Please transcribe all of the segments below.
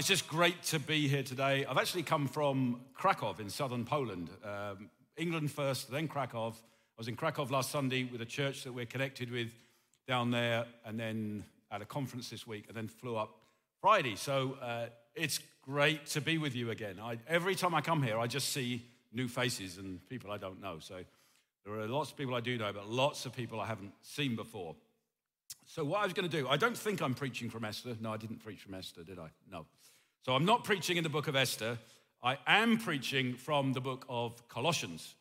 It's just great to be here today. I've actually come from Krakow in southern Poland. Um, England first, then Krakow. I was in Krakow last Sunday with a church that we're connected with down there, and then at a conference this week, and then flew up Friday. So uh, it's great to be with you again. I, every time I come here, I just see new faces and people I don't know. So there are lots of people I do know, but lots of people I haven't seen before. So, what I was going to do, I don't think I'm preaching from Esther. No, I didn't preach from Esther, did I? No. So, I'm not preaching in the book of Esther. I am preaching from the book of Colossians.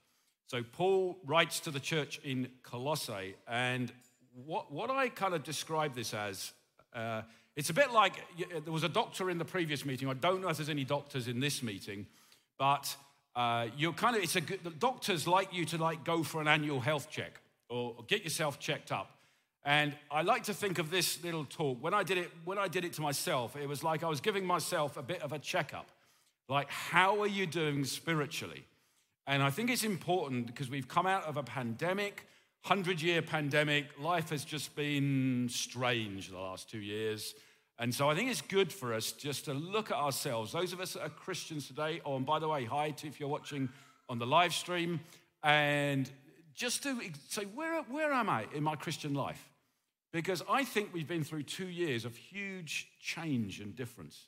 So, Paul writes to the church in Colossae, and what, what I kind of describe this as, uh, it's a bit like there was a doctor in the previous meeting. I don't know if there's any doctors in this meeting, but uh, you're kind of, it's a good, the doctors like you to like go for an annual health check or get yourself checked up. And I like to think of this little talk. When I did it, when I did it to myself, it was like I was giving myself a bit of a checkup. Like, how are you doing spiritually? And I think it's important because we've come out of a pandemic, 100 year pandemic. Life has just been strange the last two years. And so I think it's good for us just to look at ourselves. Those of us that are Christians today, oh, and by the way, hi to if you're watching on the live stream, and just to say, where, where am I in my Christian life? Because I think we've been through two years of huge change and difference.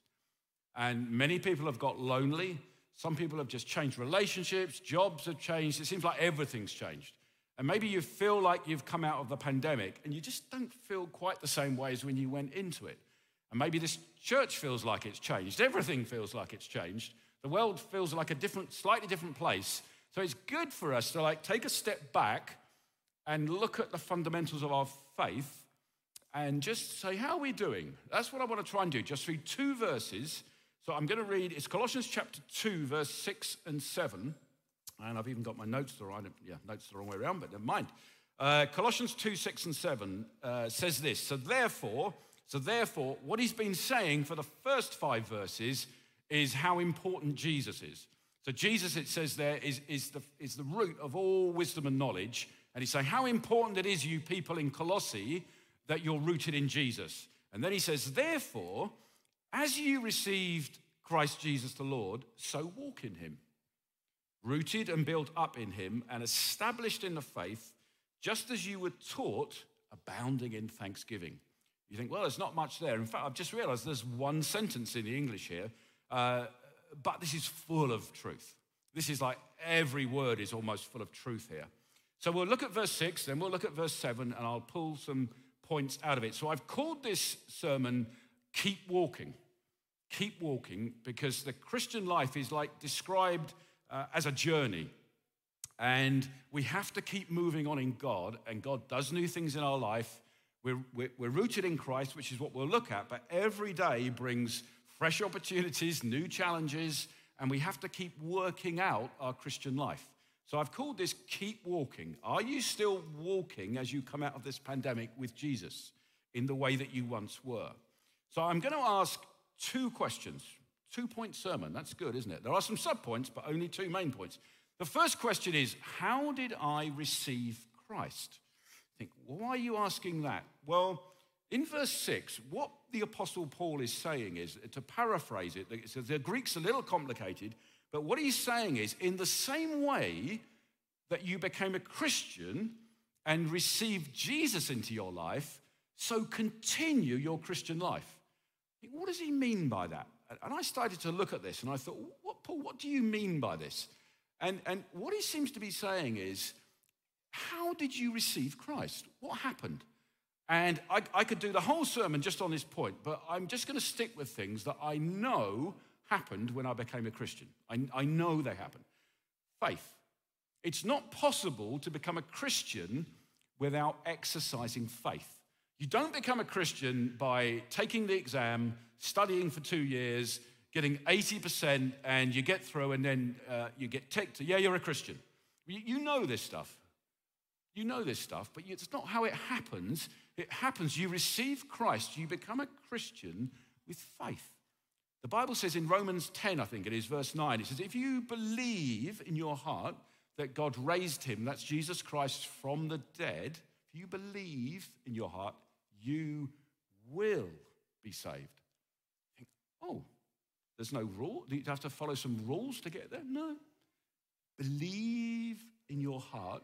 And many people have got lonely. Some people have just changed relationships, jobs have changed. It seems like everything's changed. And maybe you feel like you've come out of the pandemic and you just don't feel quite the same way as when you went into it. And maybe this church feels like it's changed. Everything feels like it's changed. The world feels like a different, slightly different place. So it's good for us to like take a step back and look at the fundamentals of our faith and just say, how are we doing? That's what I want to try and do. Just read two verses. So I'm going to read, it's Colossians chapter 2, verse 6 and 7. And I've even got my notes the right, yeah, notes the wrong way around, but never mind. Uh, Colossians 2, 6 and 7 uh, says this. So therefore, so therefore, what he's been saying for the first five verses is how important Jesus is. So Jesus, it says there, is, is, the, is the root of all wisdom and knowledge. And he's saying how important it is, you people in Colossae, that you're rooted in Jesus. And then he says, Therefore, as you received Christ Jesus the Lord, so walk in him, rooted and built up in him, and established in the faith, just as you were taught, abounding in thanksgiving. You think, well, there's not much there. In fact, I've just realized there's one sentence in the English here, uh, but this is full of truth. This is like every word is almost full of truth here. So we'll look at verse 6, then we'll look at verse 7, and I'll pull some points out of it. So I've called this sermon Keep Walking. Keep walking because the Christian life is like described uh, as a journey. And we have to keep moving on in God, and God does new things in our life. We're, we're, we're rooted in Christ, which is what we'll look at, but every day brings fresh opportunities, new challenges, and we have to keep working out our Christian life. So I've called this Keep Walking. Are you still walking as you come out of this pandemic with Jesus in the way that you once were? So I'm going to ask two questions. Two point sermon. That's good, isn't it? There are some sub points, but only two main points. The first question is How did I receive Christ? think, why are you asking that? Well, in verse 6, what the Apostle Paul is saying is, to paraphrase it, says the Greek's a little complicated, but what he's saying is, in the same way that you became a Christian and received Jesus into your life, so continue your Christian life. What does he mean by that? And I started to look at this and I thought, what, Paul, what do you mean by this? And, and what he seems to be saying is, how did you receive Christ? What happened? And I, I could do the whole sermon just on this point, but I'm just going to stick with things that I know happened when I became a Christian. I, I know they happened. Faith. It's not possible to become a Christian without exercising faith. You don't become a Christian by taking the exam, studying for two years, getting 80%, and you get through, and then uh, you get ticked. Yeah, you're a Christian. You, you know this stuff. You know this stuff, but it's not how it happens. It happens. You receive Christ, you become a Christian with faith. The Bible says in Romans 10, I think it is, verse 9, it says, If you believe in your heart that God raised him, that's Jesus Christ from the dead, if you believe in your heart, you will be saved. Think, oh, There's no rule. Do you have to follow some rules to get there? No. Believe in your heart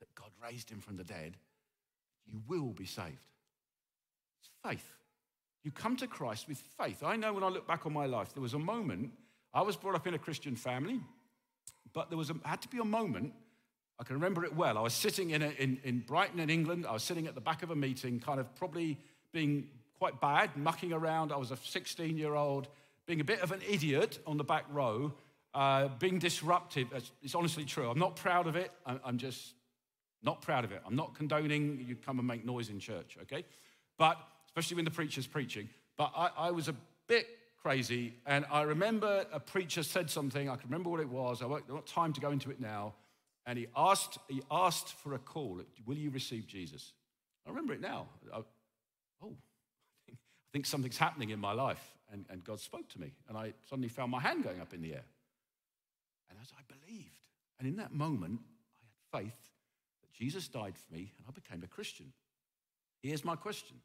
that God raised him from the dead, you will be saved. It's faith. You come to Christ with faith. I know when I look back on my life, there was a moment, I was brought up in a Christian family, but there was a, had to be a moment, I can remember it well. I was sitting in, a, in, in Brighton in England. I was sitting at the back of a meeting, kind of probably being quite bad, mucking around. I was a 16 year old, being a bit of an idiot on the back row, uh, being disruptive. It's, it's, honestly true. I'm not proud of it. I'm, I'm just not proud of it. I'm not condoning you come and make noise in church, okay? But especially when the preacher's preaching. But I, I was a bit crazy, and I remember a preacher said something. I can remember what it was. I won't, time to go into it now. And he asked, he asked for a call. Will you receive Jesus? I remember it now. I, oh, I think something's happening in my life. And, and God spoke to me. And I suddenly found my hand going up in the air. And as I believed, and in that moment, I had faith that Jesus died for me and I became a Christian. Here's my question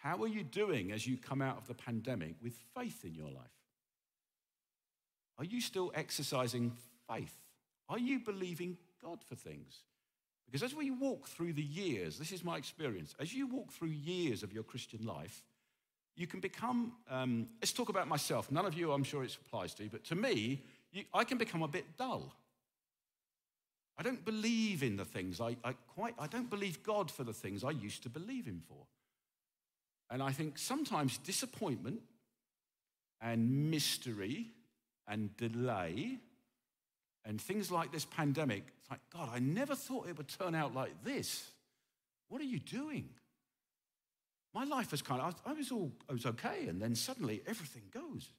How are you doing as you come out of the pandemic with faith in your life? Are you still exercising faith? Are you believing God for things? Because as we walk through the years, this is my experience, as you walk through years of your Christian life, you can become, um, let's talk about myself. None of you, I'm sure it applies to, but to me, you, I can become a bit dull. I don't believe in the things I, I quite, I don't believe God for the things I used to believe Him for. And I think sometimes disappointment and mystery and delay and things like this pandemic, it's like, God, I never thought it would turn out like this. What are you doing? My life was kind of, I was all, I was okay, and then suddenly everything goes.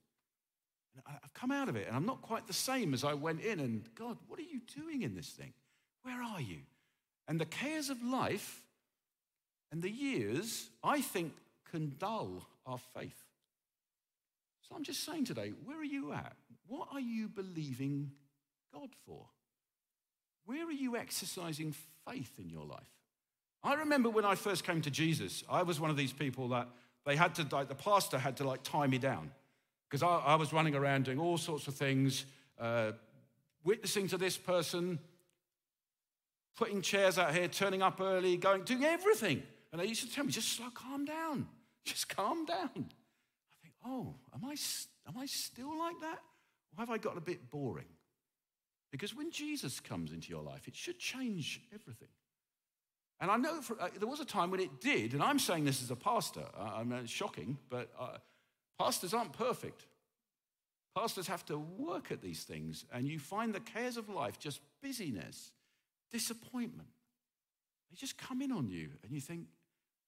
And I've come out of it, and I'm not quite the same as I went in. And God, what are you doing in this thing? Where are you? And the cares of life and the years, I think, can dull our faith. So I'm just saying today, where are you at? What are you believing God for? Where are you exercising faith in your life? I remember when I first came to Jesus, I was one of these people that they had to, like, the pastor had to like tie me down because I, I, was running around doing all sorts of things, uh, witnessing to this person, putting chairs out here, turning up early, going, doing everything. And they used to tell me, just slow, calm down, just calm down. I think, oh, am I, am I still like that? Or have I got a bit boring? Because when Jesus comes into your life, it should change everything. And I know for, uh, there was a time when it did, and I'm saying this as a pastor. Uh, I mean, it's shocking, but uh, pastors aren't perfect. Pastors have to work at these things, and you find the cares of life just busyness, disappointment. They just come in on you, and you think,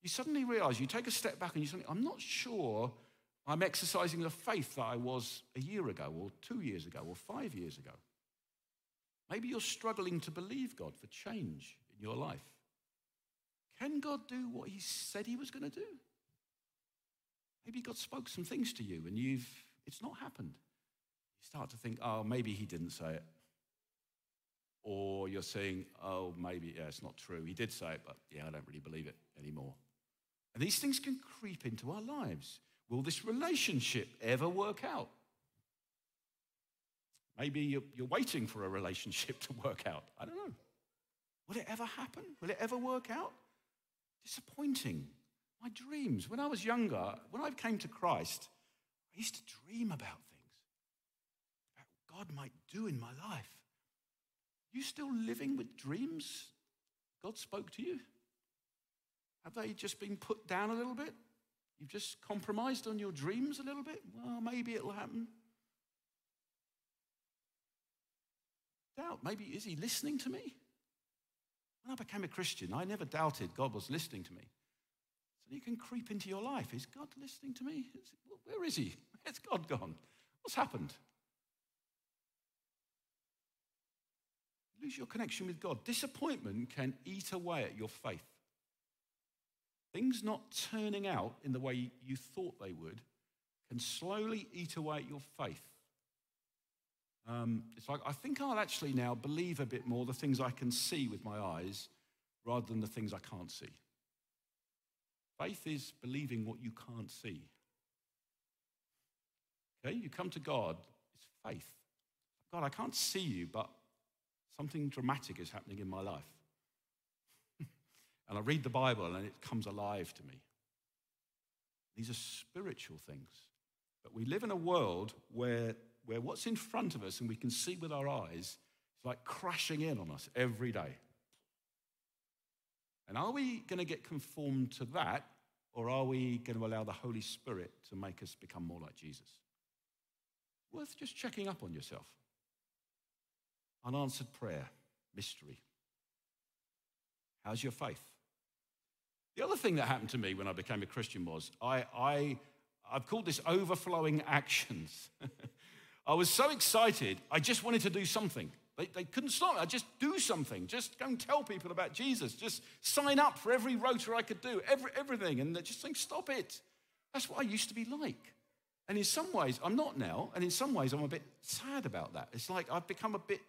you suddenly realize, you take a step back, and you think, I'm not sure I'm exercising the faith that I was a year ago, or two years ago, or five years ago. Maybe you're struggling to believe God for change in your life. Can God do what He said He was going to do? Maybe God spoke some things to you and you've it's not happened. You start to think, oh, maybe He didn't say it. Or you're saying, oh, maybe, yeah, it's not true. He did say it, but yeah, I don't really believe it anymore. And these things can creep into our lives. Will this relationship ever work out? Maybe you're, waiting for a relationship to work out. I don't know. Will it ever happen? Will it ever work out? Disappointing. My dreams. When I was younger, when I came to Christ, I used to dream about things, God might do in my life. You still living with dreams God spoke to you? Have they just been put down a little bit? You've just compromised on your dreams a little bit? Well, maybe it'll happen. doubt. Maybe, is he listening to me? When I became a Christian, I never doubted God was listening to me. So you can creep into your life. Is God listening to me? Where is he? Where's God gone? What's happened? Lose your connection with God. Disappointment can eat away at your faith. Things not turning out in the way you thought they would can slowly eat away at your faith. Um, it's like, I think I'll actually now believe a bit more the things I can see with my eyes rather than the things I can't see. Faith is believing what you can't see. Okay, you come to God, it's faith. God, I can't see you, but something dramatic is happening in my life. And I read the Bible and it comes alive to me. These are spiritual things. But we live in a world where, where what's in front of us and we can see with our eyes is like crashing in on us every day. And are we going to get conformed to that, or are we going to allow the Holy Spirit to make us become more like Jesus? Worth just checking up on yourself. Unanswered prayer, mystery. How's your faith? The other thing that happened to me when I became a Christian was I, I, I've called this overflowing actions. I was so excited, I just wanted to do something. They, they couldn't stop me. I just do something. Just go and tell people about Jesus. Just sign up for every rota I could do, every, everything. And they're just saying, stop it. That's what I used to be like. And in some ways, I'm not now. And in some ways, I'm a bit sad about that. It's like I've become a bit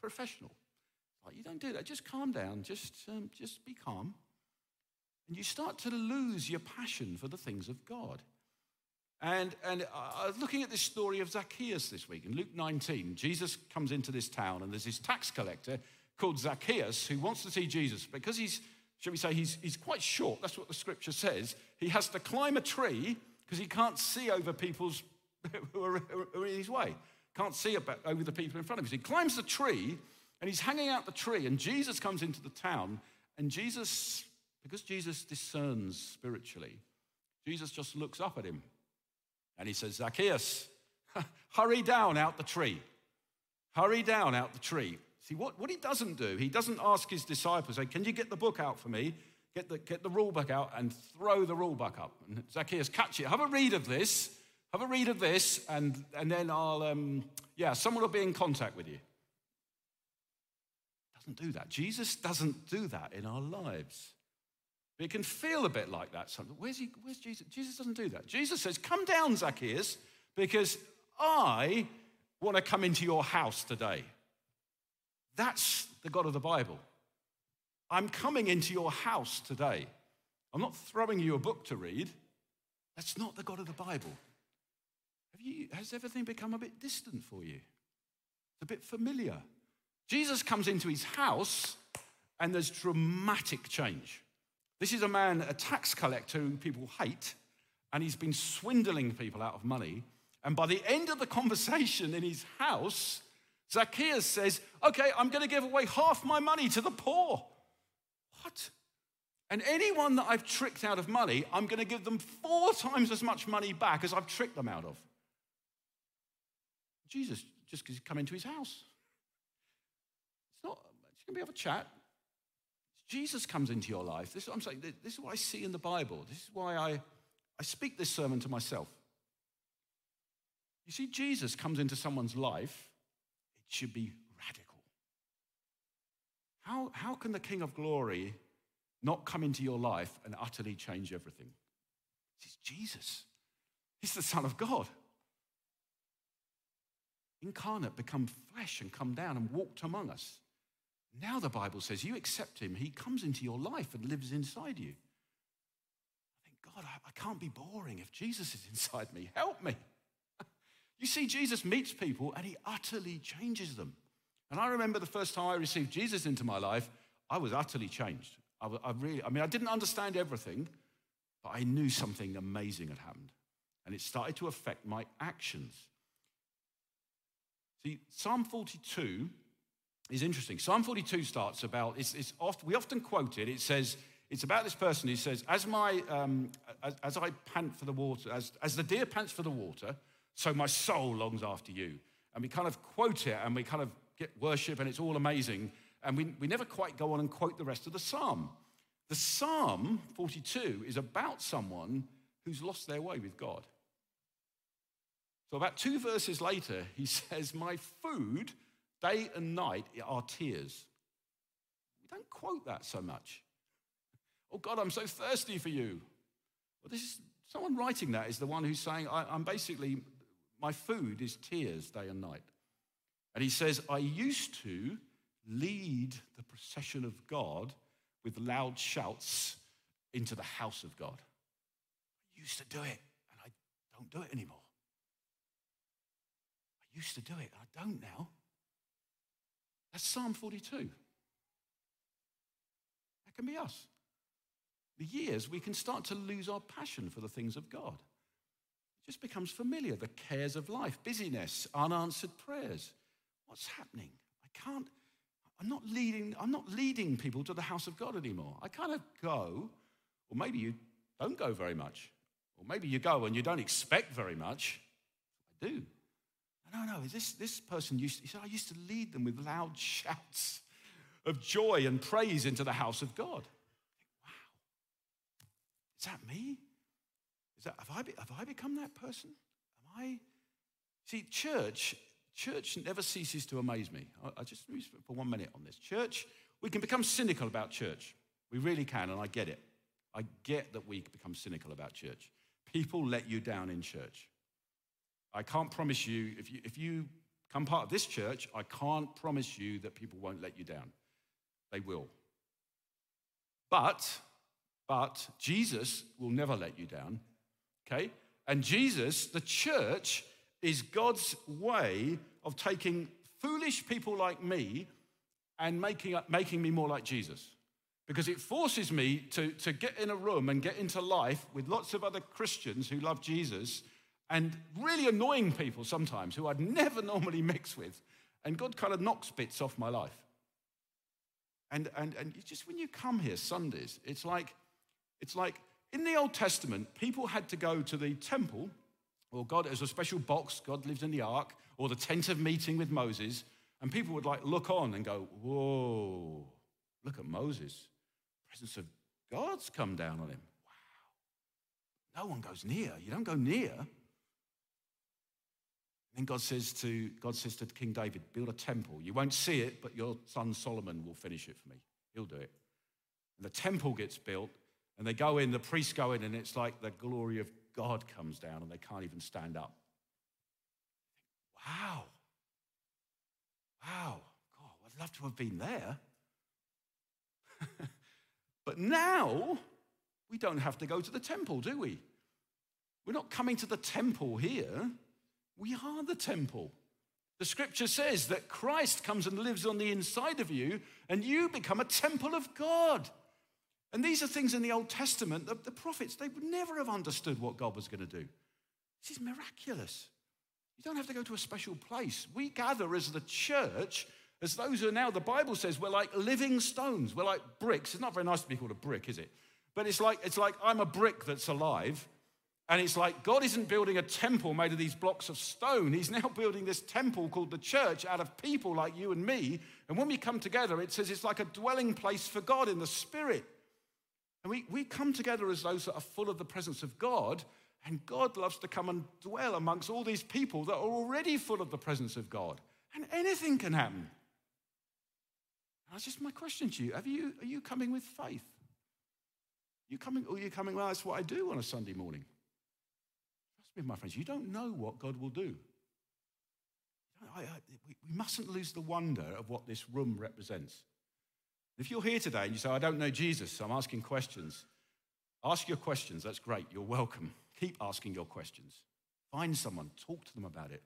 professional. Like, you don't do that. Just calm down. Just, um, just be calm. You start to lose your passion for the things of God. And, and I was looking at this story of Zacchaeus this week. In Luke 19, Jesus comes into this town, and there's this tax collector called Zacchaeus who wants to see Jesus because he's, shall we say, he's, he's quite short. That's what the scripture says. He has to climb a tree because he can't see over people's who are, who are in his way. Can't see about, over the people in front of him. So he climbs the tree and he's hanging out the tree, and Jesus comes into the town, and Jesus, because Jesus discerns spiritually, Jesus just looks up at him and he says, Zacchaeus, hurry down out the tree. Hurry down out the tree. See, what, what he doesn't do, he doesn't ask his disciples, Can you get the book out for me? Get the, get the rule book out and throw the rule book up. And Zacchaeus, catch it. Have a read of this. Have a read of this, and, and then I'll, um, yeah, someone will be in contact with you. Doesn't do that. Jesus doesn't do that in our lives. It can feel a bit like that. Sometimes. Where's, he, where's Jesus? Jesus doesn't do that. Jesus says, Come down, Zacchaeus, because I want to come into your house today. That's the God of the Bible. I'm coming into your house today. I'm not throwing you a book to read. That's not the God of the Bible. You, has everything become a bit distant for you? It's a bit familiar. Jesus comes into his house and there's dramatic change. This is a man, a tax collector who people hate, and he's been swindling people out of money. And by the end of the conversation in his house, Zacchaeus says, Okay, I'm going to give away half my money to the poor. What? And anyone that I've tricked out of money, I'm going to give them four times as much money back as I've tricked them out of. Jesus, just because he's come into his house. It's not, it's going to be have a chat. Jesus comes into your life. This is what I'm saying. This is what I see in the Bible. This is why I, I speak this sermon to myself. You see, Jesus comes into someone's life, it should be radical. How, how can the King of Glory not come into your life and utterly change everything? He's Jesus. He's the Son of God. Incarnate, become flesh and come down and walked among us. Now the Bible says you accept him, he comes into your life and lives inside you. I think, God, I, I can't be boring if Jesus is inside me. Help me. you see, Jesus meets people and he utterly changes them. And I remember the first time I received Jesus into my life, I was utterly changed. I, I really, I mean, I didn't understand everything, but I knew something amazing had happened. And it started to affect my actions. See, Psalm 42 is interesting. Psalm 42 starts about, it's, it's oft, we often quote it, it says, it's about this person who says, as, my, um, as, as, I pant for the water, as, as the deer pants for the water, so my soul longs after you. And we kind of quote it and we kind of get worship and it's all amazing. And we, we never quite go on and quote the rest of the psalm. The psalm 42 is about someone who's lost their way with God. So, about two verses later, he says, My food Day and night are tears. We don't quote that so much. Oh God, I'm so thirsty for you. Well, this is someone writing that is the one who's saying, I'm basically, my food is tears day and night. And he says, I used to lead the procession of God with loud shouts into the house of God. I used to do it, and I don't do it anymore. I used to do it. and I don't now. That's Psalm 42. That can be us. The years, we can start to lose our passion for the things of God. It just becomes familiar. The cares of life, busyness, unanswered prayers. What's happening? I can't, I'm not leading, I'm not leading people to the house of God anymore. I kind of go, or maybe you don't go very much. Or maybe you go and you don't expect very much. I do. No, no, this, this person used, he said, I used to lead them with loud shouts of joy and praise into the house of God. wow, is that me? Is that, have, I, have I become that person? Am I? See, church, church never ceases to amaze me. I, I just for one minute on this. Church, we can become cynical about church. We really can, and I get it. I get that we become cynical about church. People let you down in church. I can't promise you, if you, if you come part of this church, I can't promise you that people won't let you down. They will. But, but Jesus will never let you down, okay? And Jesus, the church, is God's way of taking foolish people like me and making, making me more like Jesus. Because it forces me to, to get in a room and get into life with lots of other Christians who love Jesus and really annoying people sometimes who I'd never normally mix with. And God kind of knocks bits off my life. And, and, and just when you come here Sundays, it's like, it's like in the Old Testament, people had to go to the temple, or God, as a special box, God lived in the ark, or the tent of meeting with Moses, and people would like look on and go, Whoa, look at Moses. The presence of God's come down on him. Wow. No one goes near. You don't go near. Then God says to God says to King David, build a temple. You won't see it, but your son Solomon will finish it for me. He'll do it. And the temple gets built, and they go in, the priests go in, and it's like the glory of God comes down, and they can't even stand up. Wow. Wow. God, I'd love to have been there. but now we don't have to go to the temple, do we? We're not coming to the temple here. We are the temple. The scripture says that Christ comes and lives on the inside of you, and you become a temple of God. And these are things in the Old Testament that the prophets, they would never have understood what God was going to do. This is miraculous. You don't have to go to a special place. We gather as the church, as those who are now, the Bible says, we're like living stones. We're like bricks. It's not very nice to be called a brick, is it? But it's like, it's like I'm a brick that's alive. And it's like God isn't building a temple made of these blocks of stone. He's now building this temple called the church out of people like you and me. And when we come together, it says it's like a dwelling place for God in the Spirit. And we, we come together as those that are full of the presence of God. And God loves to come and dwell amongst all these people that are already full of the presence of God. And anything can happen. And that's just my question to you. Have you are you coming with faith? You coming, or are you coming, well, that's what I do on a Sunday morning? Me, my friends, you don't know what God will do. I, I, we, we mustn't lose the wonder of what this room represents. If you're here today and you say, I don't know Jesus, I'm asking questions, ask your questions. That's great. You're welcome. Keep asking your questions. Find someone, talk to them about it.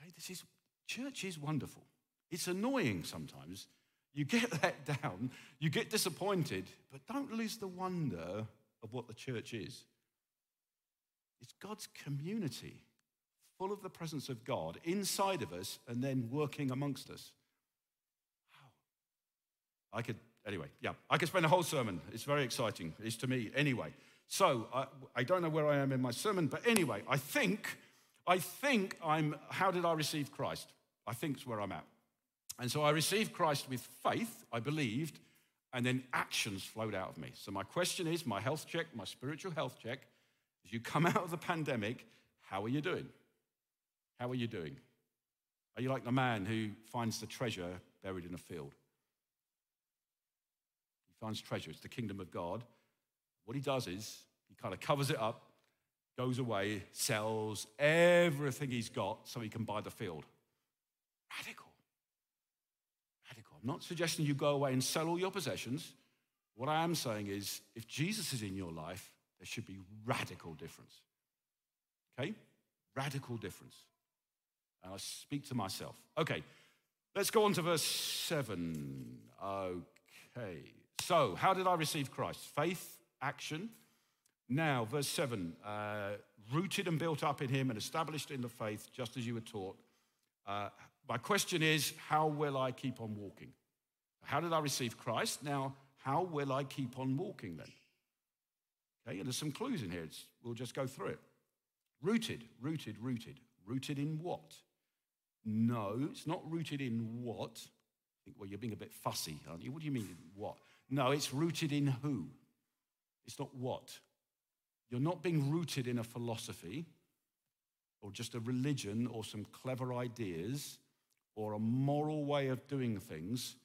Okay, this is, church is wonderful. It's annoying sometimes. You get let down, you get disappointed, but don't lose the wonder of what the church is. It's God's community, full of the presence of God inside of us and then working amongst us. Wow. I could, anyway, yeah, I could spend a whole sermon. It's very exciting. It's to me anyway. So I, I don't know where I am in my sermon, but anyway, I think, I think I'm, how did I receive Christ? I think it's where I'm at. And so I received Christ with faith, I believed, and then actions flowed out of me. So my question is my health check, my spiritual health check as you come out of the pandemic, how are you doing? How are you doing? Are you like the man who finds the treasure buried in a field? He finds treasure, it's the kingdom of God. What he does is he kind of covers it up, goes away, sells everything he's got so he can buy the field. Radical. Radical. I'm not suggesting you go away and sell all your possessions. What I am saying is if Jesus is in your life, there should be radical difference. Okay? Radical difference. And I speak to myself. Okay, let's go on to verse 7. Okay, so how did I receive Christ? Faith, action. Now, verse 7 uh, rooted and built up in him and established in the faith, just as you were taught. Uh, my question is, how will I keep on walking? How did I receive Christ? Now, how will I keep on walking then? Okay, and there's some clues in here. It's, we'll just go through it. Rooted, rooted, rooted. Rooted in what? No, it's not rooted in what. I think, well, you're being a bit fussy, aren't you? What do you mean what? No, it's rooted in who. It's not what. You're not being rooted in a philosophy or just a religion or some clever ideas or a moral way of doing things.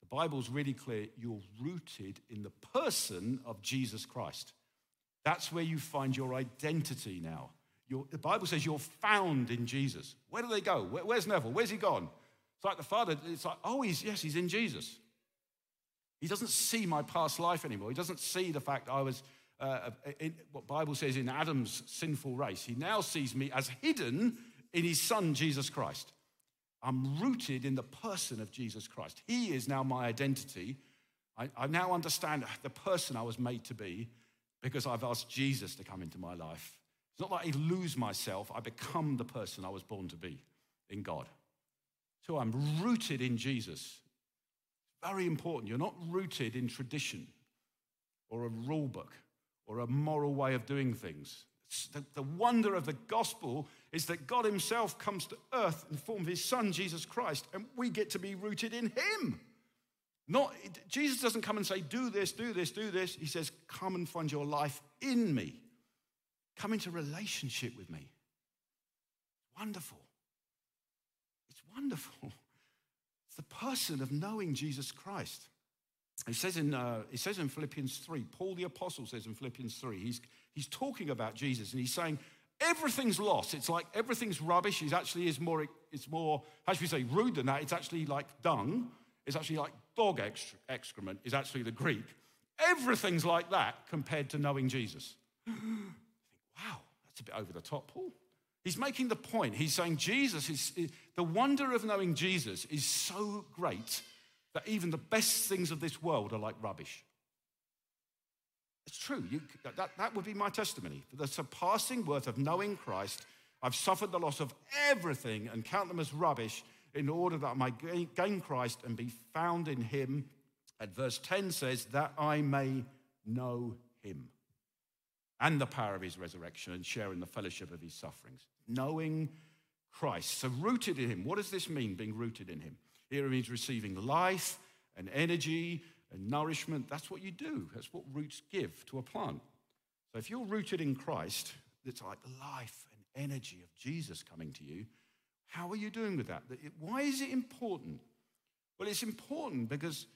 The Bible's really clear you're rooted in the person of Jesus Christ. That's where you find your identity now. You're, the Bible says you're found in Jesus. Where do they go? Where, where's Neville? Where's he gone? It's like the Father, it's like, oh, he's, yes, he's in Jesus. He doesn't see my past life anymore. He doesn't see the fact I was, uh, in, what Bible says, in Adam's sinful race. He now sees me as hidden in his Son, Jesus Christ. I'm rooted in the person of Jesus Christ. He is now my identity. I, I now understand the person I was made to be because I've asked Jesus to come into my life. It's not like I lose myself, I become the person I was born to be in God. So I'm rooted in Jesus. Very important. You're not rooted in tradition or a rule book or a moral way of doing things. The, the, wonder of the gospel is that God Himself comes to earth in the form of His Son, Jesus Christ, and we get to be rooted in Him. Not, Jesus doesn't come and say, do this, do this, do this. He says, come and find your life in me. Come into relationship with me. Wonderful. It's wonderful. It's the person of knowing Jesus Christ. He says in, uh, says in Philippians 3, Paul the Apostle says in Philippians 3, he's, he's talking about Jesus and he's saying, everything's lost. It's like everything's rubbish. It actually is more, it's more, how should we say, rude than that. It's actually like dung. It's actually like dog excrement, is actually the Greek. Everything's like that compared to knowing Jesus. wow, that's a bit over the top, Paul. He's making the point. He's saying Jesus is, the wonder of knowing Jesus is so great that even the best things of this world are like rubbish. It's true. You, that, that would be my testimony. For the surpassing worth of knowing Christ, I've suffered the loss of everything and count them as rubbish in order that I might gain Christ and be found in him. And verse 10 says, that I may know him and the power of his resurrection and share in the fellowship of his sufferings. Knowing Christ. So, rooted in him. What does this mean, being rooted in him? Here it means receiving life and energy and nourishment. That's what you do, that's what roots give to a plant. So, if you're rooted in Christ, it's like the life and energy of Jesus coming to you how are you doing with that? Why is it important? Well, it's important because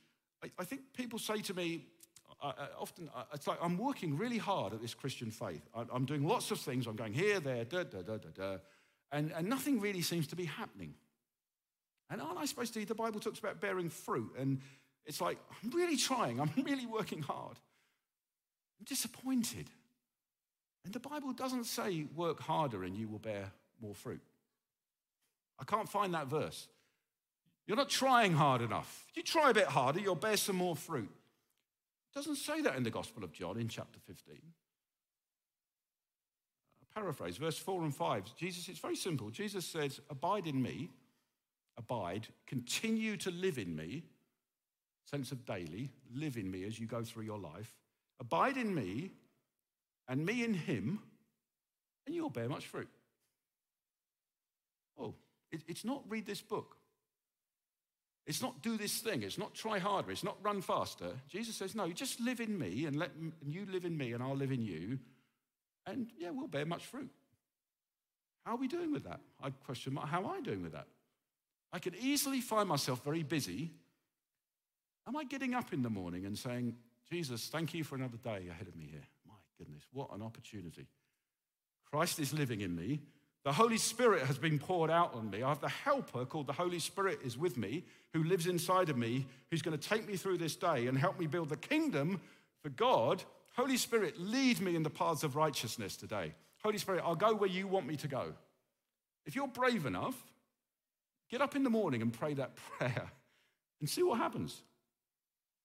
I, think people say to me, i often, it's like I'm working really hard at this Christian faith. I'm doing lots of things. I'm going here, there, da, da, da, da, da. And, and nothing really seems to be happening. And aren't I supposed to? The Bible talks about bearing fruit. And it's like, I'm really trying. I'm really working hard. I'm disappointed. And the Bible doesn't say work harder and you will bear more fruit. I can't find that verse. You're not trying hard enough. If you try a bit harder, you'll bear some more fruit. It doesn't say that in the Gospel of John in chapter 15. A paraphrase, verse 4 and 5. Jesus, it's very simple. Jesus says, Abide in me, abide, continue to live in me, sense of daily, live in me as you go through your life. Abide in me, and me in him, and you'll bear much fruit. It, it's not read this book. It's not do this thing. It's not try harder. It's not run faster. Jesus says, no, just live in me and let and you live in me and I'll live in you. And yeah, we'll bear much fruit. How are we doing with that? I question how am I doing with that? I could easily find myself very busy. Am I getting up in the morning and saying, Jesus, thank you for another day ahead of me here? My goodness, what an opportunity. Christ is living in me. The Holy Spirit has been poured out on me. I have the helper called the Holy Spirit is with me, who lives inside of me, who's going to take me through this day and help me build the kingdom for God. Holy Spirit, lead me in the paths of righteousness today. Holy Spirit, I'll go where you want me to go. If you're brave enough, Get up in the morning and pray that prayer and see what happens.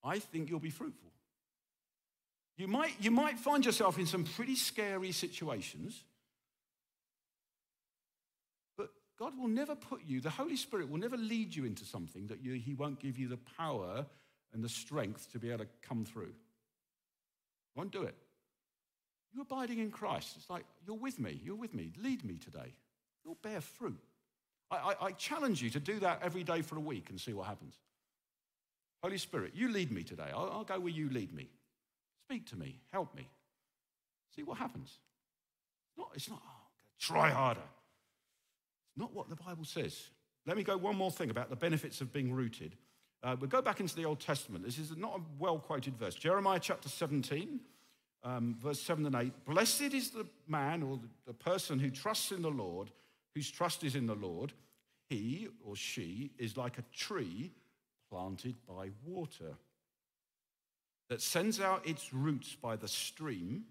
I think you'll be fruitful. You might, you might find yourself in some pretty scary situations, God will never put you, the Holy Spirit will never lead you into something that you, He won't give you the power and the strength to be able to come through. Won't do it. You're abiding in Christ. It's like, you're with me, you're with me. Lead me today. You'll bear fruit. I, I, I challenge you to do that every day for a week and see what happens. Holy Spirit, you lead me today. I'll, I'll go where you lead me. Speak to me, help me. See what happens. It's not, it's not oh, try harder. Not what the Bible says. Let me go one more thing about the benefits of being rooted. Uh, we'll go back into the Old Testament. This is not a well quoted verse. Jeremiah chapter 17, um, verse 7 and 8. Blessed is the man or the, the person who trusts in the Lord, whose trust is in the Lord. He or she is like a tree planted by water that sends out its roots by the stream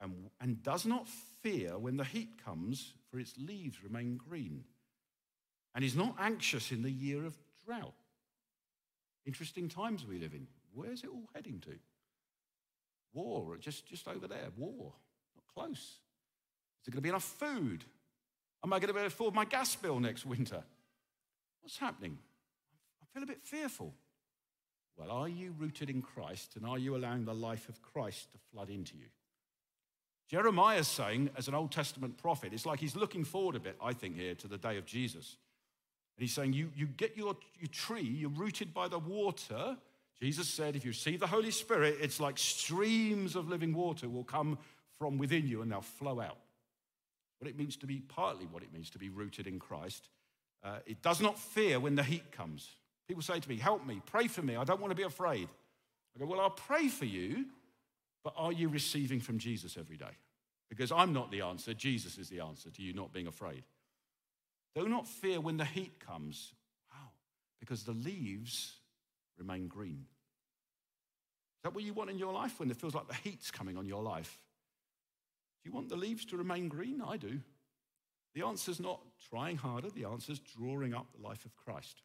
and, and does not fear when the heat comes, for its leaves remain green, and is not anxious in the year of drought. Interesting times we live in. Where's it all heading to? War, just, just over there, war, not close. Is there going to be enough food? Am I going to be able to afford my gas bill next winter? What's happening? I feel a bit fearful. Well, are you rooted in Christ and are you allowing the life of Christ to flood into you? Jeremiah's saying, as an Old Testament prophet, it's like he's looking forward a bit, I think, here to the day of Jesus. And he's saying, You, you get your, your tree, you're rooted by the water. Jesus said, If you see the Holy Spirit, it's like streams of living water will come from within you and they'll flow out. What it means to be, partly what it means to be rooted in Christ. Uh, it does not fear when the heat comes. People say to me, Help me, pray for me, I don't want to be afraid. I go, Well, I'll pray for you, but are you receiving from Jesus every day? Because I'm not the answer, Jesus is the answer to you not being afraid. Do not fear when the heat comes. Wow, because the leaves remain green. Is that what you want in your life when it feels like the heat's coming on your life? Do you want the leaves to remain green? I do. The answer's not trying harder, the answer's drawing up the life of Christ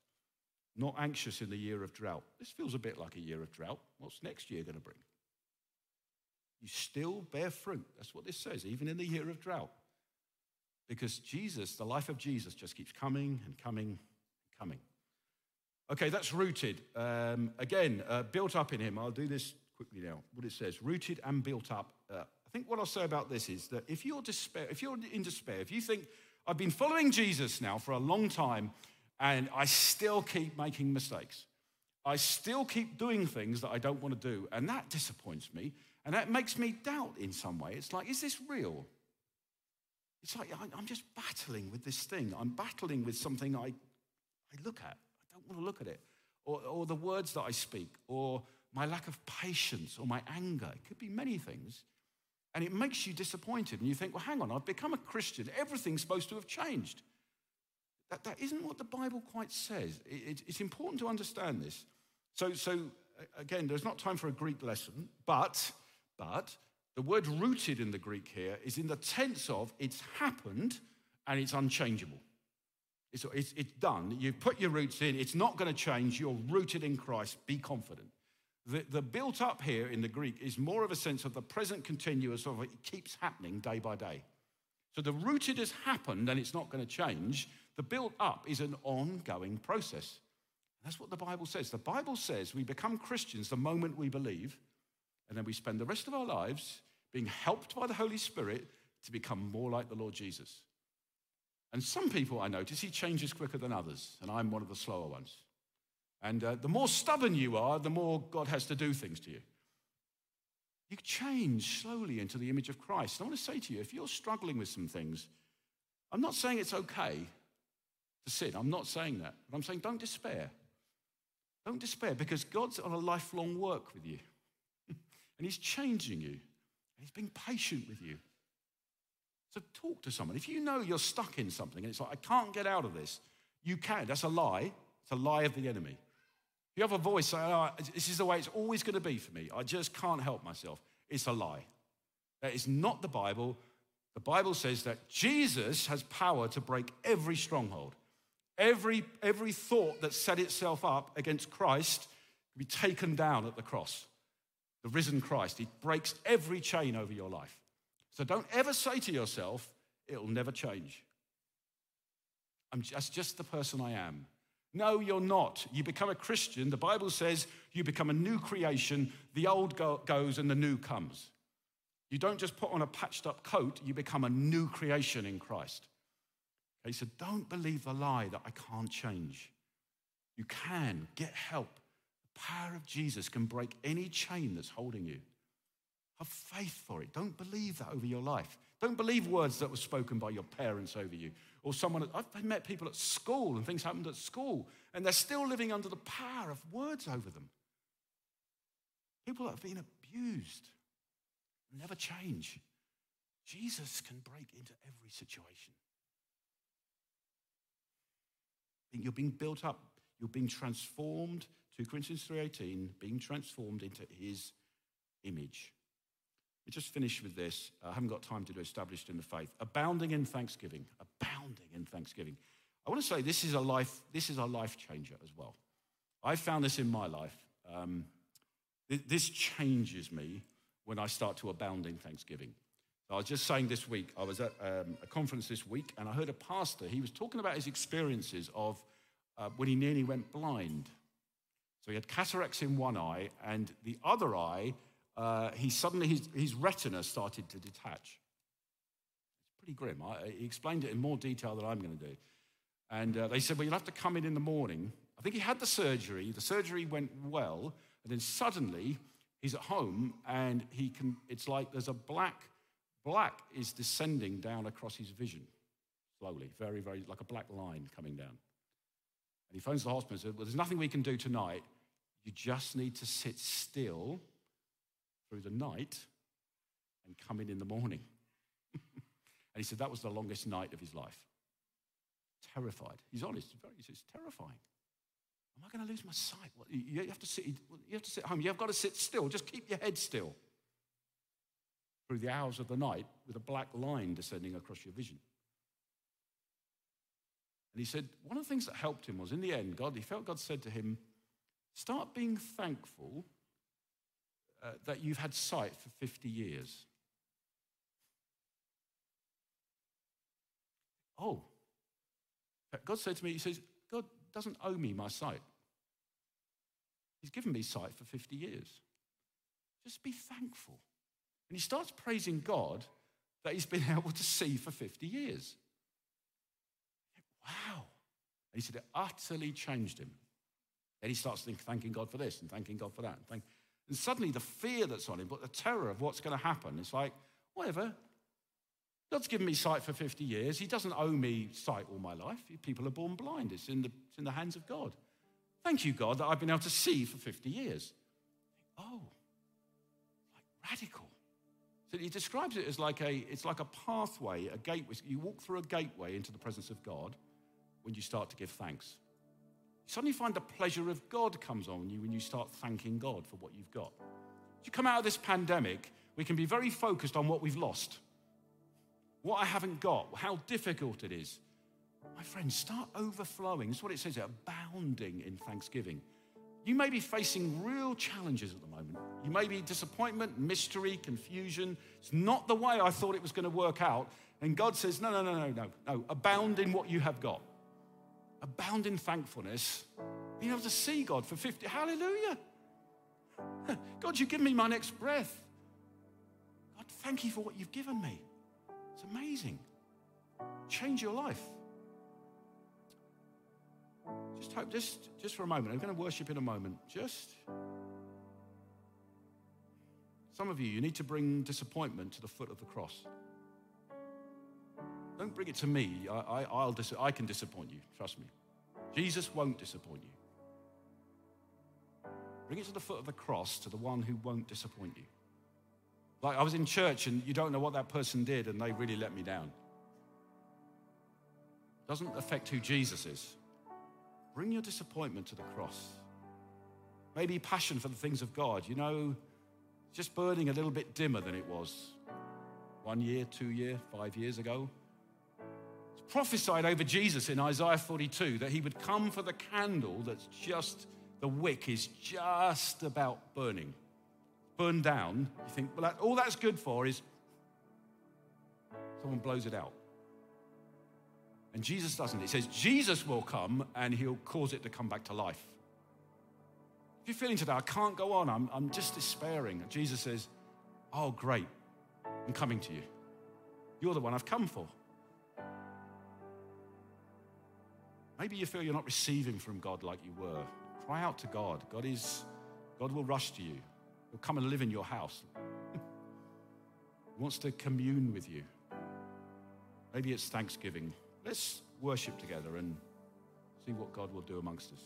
not anxious in the year of drought. This feels a bit like a year of drought. What's next year going to bring? You still bear fruit. That's what this says, even in the year of drought. Because Jesus, the life of Jesus, just keeps coming and coming and coming. Okay, that's rooted. Um, again, uh, built up in Him. I'll do this quickly now. What it says rooted and built up. Uh, I think what I'll say about this is that if you're despair, if you're in despair, if you think I've been following Jesus now for a long time and I still keep making mistakes. I still keep doing things that I don't want to do. And that disappoints me. And that makes me doubt in some way. It's like, is this real? It's like I'm just battling with this thing. I'm battling with something I, I look at. I don't want to look at it. Or, or the words that I speak, or my lack of patience, or my anger. It could be many things. And it makes you disappointed. And you think, well, hang on, I've become a Christian. Everything's supposed to have changed. That, that isn't what the Bible quite says. It, it, it's important to understand this. So, so again, there's not time for a Greek lesson, but, but the word rooted in the Greek here is in the tense of it's happened and it's unchangeable. It's, it's, it's done. You've put your roots in, it's not going to change. You're rooted in Christ. Be confident. The, the built up here in the Greek is more of a sense of the present continuous of it keeps happening day by day. So the rooted has happened and it's not going to change. The built up is an ongoing process. That's what the Bible says. The Bible says we become Christians the moment we believe, and then we spend the rest of our lives being helped by the Holy Spirit to become more like the Lord Jesus. And some people I notice, he changes quicker than others, and I'm one of the slower ones. And uh, the more stubborn you are, the more God has to do things to you. You change slowly into the image of Christ. And I want to say to you, if you're struggling with some things, I'm not saying it's okay to sin. I'm not saying that. But I'm saying don't despair. Don't despair because God's on a lifelong work with you. And He's changing you. And He's being patient with you. So talk to someone. If you know you're stuck in something and it's like, I can't get out of this, you can. That's a lie. It's a lie of the enemy. If you have a voice saying, oh, this is the way it's always going to be for me, I just can't help myself, it's a lie. That is not the Bible. The Bible says that Jesus has power to break every stronghold. Every, every thought that set itself up against Christ can be taken down at the cross. The risen Christ, he breaks every chain over your life. So don't ever say to yourself, it'll never change. I'm just, just the person I am. No, you're not. You become a Christian. The Bible says you become a new creation. The old go- goes and the new comes. You don't just put on a patched up coat, you become a new creation in Christ. He said, Don't believe the lie that I can't change. You can get help. Power of Jesus can break any chain that's holding you. Have faith for it. Don't believe that over your life. Don't believe words that were spoken by your parents over you or someone. I've met people at school and things happened at school and they're still living under the power of words over them. People that have been abused never change. Jesus can break into every situation. You're being built up. You're being transformed. 2 Corinthians 3.18, being transformed into his image. We just finish with this. I haven't got time to do established in the faith. Abounding in thanksgiving. Abounding in thanksgiving. I want to say this is a life, this is a life changer as well. I found this in my life. Um, this changes me when I start to abound in thanksgiving. I was just saying this week, I was at um, a conference this week, and I heard a pastor, he was talking about his experiences of uh, when he nearly went blind. So he had cataracts in one eye, and the other eye, uh, he suddenly, his, his, retina started to detach. It's pretty grim. I, he explained it in more detail than I'm going to do. And uh, they said, Well, you'll have to come in in the morning. I think he had the surgery. The surgery went well, and then suddenly he's at home, and he can, it's like there's a black Black is descending down across his vision slowly, very, very, like a black line coming down. And he phones the hospital and says, Well, there's nothing we can do tonight. You just need to sit still through the night and come in in the morning. and he said that was the longest night of his life. Terrified. He's honest. He says, terrifying. Am I going to lose my sight? you have to sit. You have to sit home. You've got to sit still. Just keep your head still through the hours of the night with a black line descending across your vision. And he said, one of the things that helped him was in the end, God, he felt God said to him, start being thankful uh, that you've had sight for 50 years. Oh. God said to me, He says, God doesn't owe me my sight. He's given me sight for 50 years. Just be thankful. And he starts praising God that he's been able to see for 50 years. Wow. And he said it utterly changed him. Then he starts thinking, thanking God for this and thanking God for that. And, thank, and suddenly the fear that's on him, but the terror of what's going to happen, it's like, whatever. God's given me sight for 50 years. He doesn't owe me sight all my life. People are born blind, it's in the, it's in the hands of God. Thank you, God, that I've been able to see for 50 years. Oh, like radical. So he describes it as like a, it's like a pathway, a gateway. You walk through a gateway into the presence of God when you start to give thanks. You suddenly find the pleasure of God comes on you when you start thanking God for what you've got. As you come out of this pandemic, we can be very focused on what we've lost, what I haven't got, how difficult it is. My friends, start overflowing. That's what it says, abounding in thanksgiving. You may be facing real challenges at the moment. You may be disappointment, mystery, confusion. It's not the way I thought it was going to work out. And God says, no, no, no, no, no, no. Abound in what you have got. Abound in thankfulness. Being able to see God for 50. Hallelujah. God, you give me my next breath. God, thank you for what you've given me. It's amazing. Change your life. Just hope, just, just for a moment. I'm going to worship in a moment. Just. Some of you, you need to bring disappointment to the foot of the cross. Don't bring it to me. I, I, will dis- I can disappoint you. Trust me. Jesus won't disappoint you. Bring it to the foot of the cross to the one who won't disappoint you. Like I was in church and you don't know what that person did and they really let me down. Doesn't affect who Jesus is. Bring your disappointment to the cross. Maybe passion for the things of God, you know, just burning a little bit dimmer than it was one year, two year, five years ago. Prophesied over Jesus in Isaiah 42 that he would come for the candle that's just, the wick is just about burning. Burned down. You think, well, that, all that's good for is someone blows it out. And Jesus doesn't. It says Jesus will come and he'll cause it to come back to life. If you're feeling today, I can't go on, I'm, I'm just despairing. Jesus says, Oh, great, I'm coming to you. You're the one I've come for. Maybe you feel you're not receiving from God like you were. Cry out to God. God is God will rush to you. He'll come and live in your house. he wants to commune with you. Maybe it's Thanksgiving. Let's worship together and see what God will do amongst us.